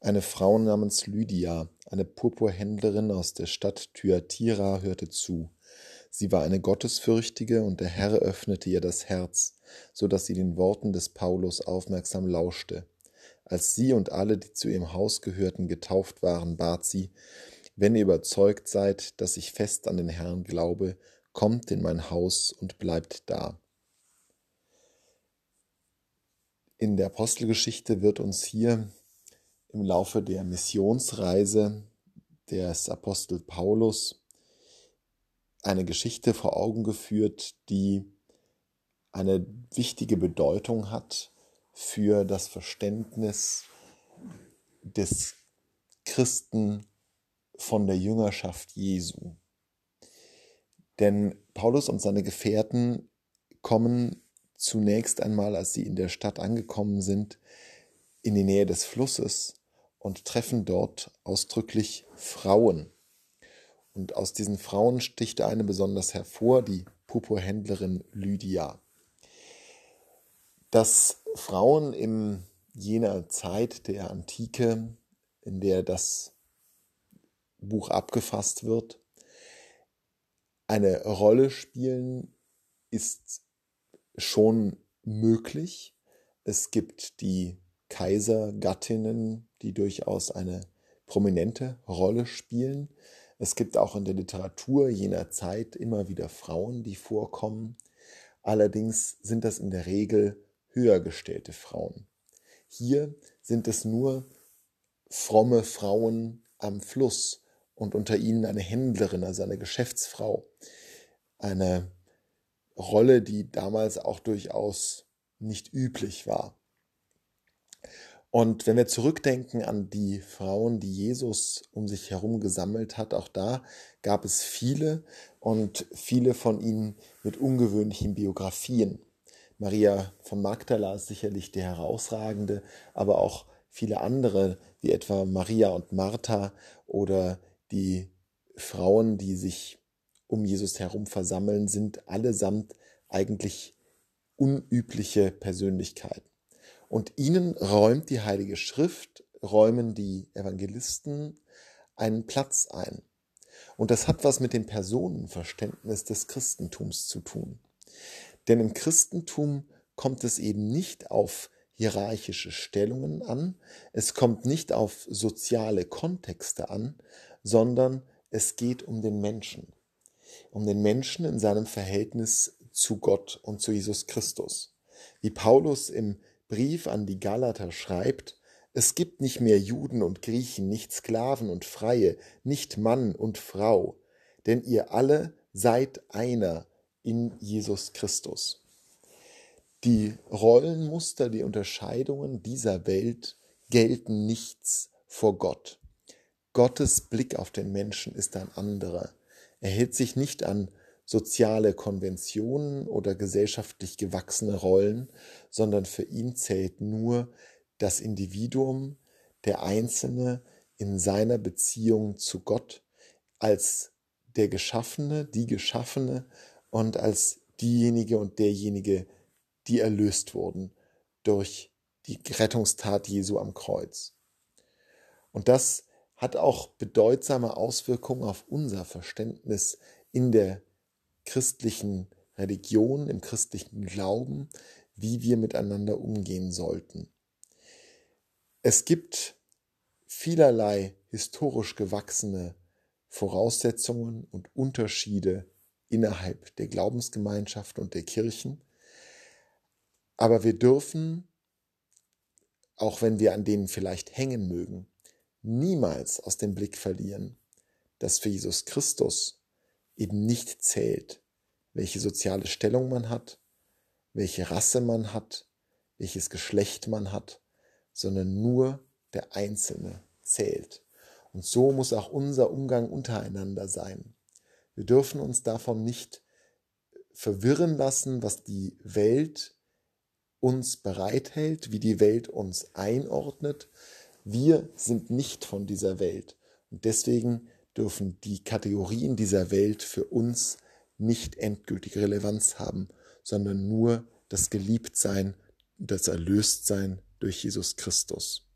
Eine Frau namens Lydia, eine Purpurhändlerin aus der Stadt Thyatira, hörte zu. Sie war eine Gottesfürchtige und der Herr öffnete ihr das Herz, so dass sie den Worten des Paulus aufmerksam lauschte. Als sie und alle, die zu ihrem Haus gehörten, getauft waren, bat sie, wenn ihr überzeugt seid, dass ich fest an den Herrn glaube, kommt in mein Haus und bleibt da. In der Apostelgeschichte wird uns hier im Laufe der Missionsreise des Apostel Paulus eine Geschichte vor Augen geführt, die eine wichtige Bedeutung hat für das Verständnis des Christen von der Jüngerschaft Jesu. Denn Paulus und seine Gefährten kommen zunächst einmal, als sie in der Stadt angekommen sind, in die Nähe des Flusses und treffen dort ausdrücklich Frauen. Und aus diesen Frauen sticht eine besonders hervor, die Purpurhändlerin Lydia. Dass Frauen in jener Zeit der Antike, in der das Buch abgefasst wird, eine Rolle spielen, ist schon möglich. Es gibt die Kaisergattinnen, die durchaus eine prominente Rolle spielen. Es gibt auch in der Literatur jener Zeit immer wieder Frauen, die vorkommen. Allerdings sind das in der Regel höher gestellte Frauen. Hier sind es nur fromme Frauen am Fluss und unter ihnen eine Händlerin, also eine Geschäftsfrau. Eine Rolle, die damals auch durchaus nicht üblich war. Und wenn wir zurückdenken an die Frauen, die Jesus um sich herum gesammelt hat, auch da gab es viele und viele von ihnen mit ungewöhnlichen Biografien. Maria von Magdala ist sicherlich die herausragende, aber auch viele andere, wie etwa Maria und Martha oder die Frauen, die sich um Jesus herum versammeln, sind allesamt eigentlich unübliche Persönlichkeiten. Und ihnen räumt die Heilige Schrift, räumen die Evangelisten einen Platz ein. Und das hat was mit dem Personenverständnis des Christentums zu tun. Denn im Christentum kommt es eben nicht auf hierarchische Stellungen an, es kommt nicht auf soziale Kontexte an, sondern es geht um den Menschen, um den Menschen in seinem Verhältnis zu Gott und zu Jesus Christus. Wie Paulus im Brief an die Galater schreibt, es gibt nicht mehr Juden und Griechen, nicht Sklaven und Freie, nicht Mann und Frau, denn ihr alle seid einer in Jesus Christus. Die Rollenmuster, die Unterscheidungen dieser Welt gelten nichts vor Gott. Gottes Blick auf den Menschen ist ein anderer. Er hält sich nicht an soziale Konventionen oder gesellschaftlich gewachsene Rollen, sondern für ihn zählt nur das Individuum, der Einzelne in seiner Beziehung zu Gott als der Geschaffene, die Geschaffene und als diejenige und derjenige, die erlöst wurden durch die Rettungstat Jesu am Kreuz. Und das hat auch bedeutsame Auswirkungen auf unser Verständnis in der christlichen Religion, im christlichen Glauben, wie wir miteinander umgehen sollten. Es gibt vielerlei historisch gewachsene Voraussetzungen und Unterschiede innerhalb der Glaubensgemeinschaft und der Kirchen. Aber wir dürfen, auch wenn wir an denen vielleicht hängen mögen, niemals aus dem Blick verlieren, dass für Jesus Christus eben nicht zählt, welche soziale Stellung man hat, welche Rasse man hat, welches Geschlecht man hat, sondern nur der Einzelne zählt. Und so muss auch unser Umgang untereinander sein. Wir dürfen uns davon nicht verwirren lassen, was die Welt uns bereithält, wie die Welt uns einordnet. Wir sind nicht von dieser Welt. Und deswegen dürfen die Kategorien dieser Welt für uns nicht endgültige Relevanz haben, sondern nur das Geliebtsein, das Erlöstsein durch Jesus Christus.